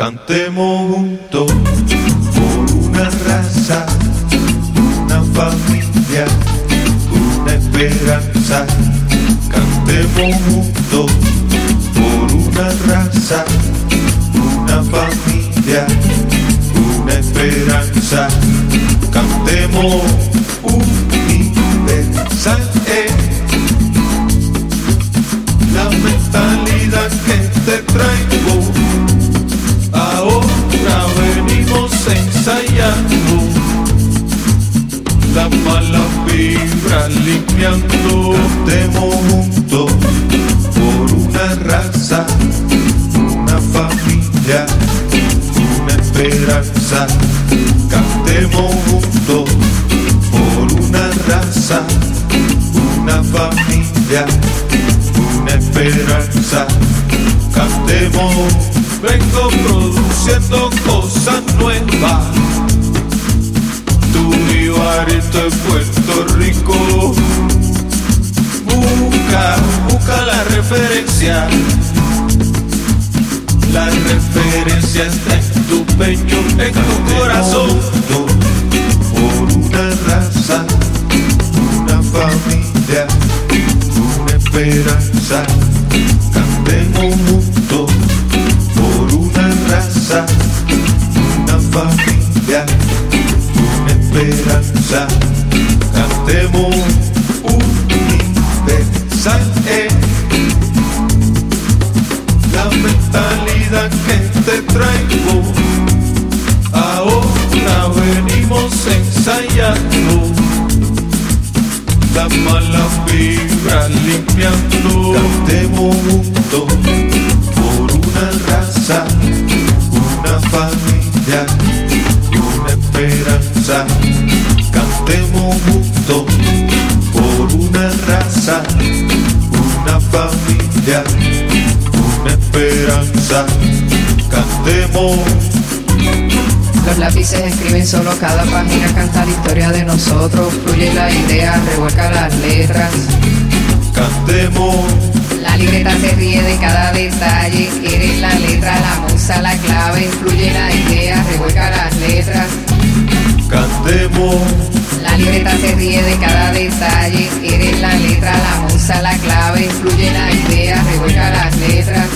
Cantemos juntos por una raza, una familia, una esperanza. Cantemos juntos por una raza, una familia, una esperanza. Cantemos universal. Eh. La mentalidad que te traigo, ensayando. La mala vibra limpiando, cantemos juntos por una raza, una familia, una esperanza. Cantemos juntos por una raza, una familia, una esperanza. Cantemos, vengo produciendo cosas nuevas. Es Puerto Rico. Busca, busca la referencia. La referencia está en tu pecho, en tu corazón. Una esperanza. Cantemos universal. Eh. La mentalidad que te traigo, ahora venimos ensayando. La mala vibra limpiando. Cantemos juntos por una raza, una familia, una esperanza. Cantemos juntos por una raza, una familia, una esperanza. Cantemos Los lápices escriben solo cada página, canta la historia de nosotros, fluye la idea, revuelca las letras. Cantemos, La libreta se ríe de cada detalle, eres la letra, la la clave, fluye la idea, revuelca las letras. cantemos, La libreta se ríe de cada detalle, eres la letra, la musa, la clave, fluye la idea, revuelca las letras.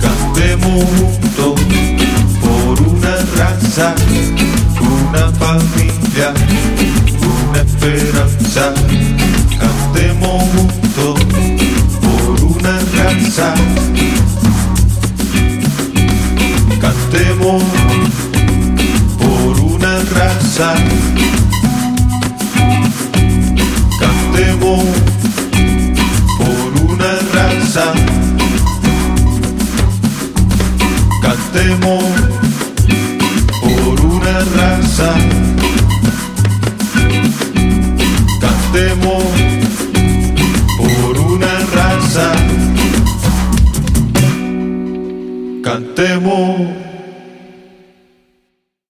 cantemos juntos por una raza, una familia, una esperanza. amor por una raza. Cantemos por una raza. Cantemos por una raza. Cantemos por una raza. Cantemos.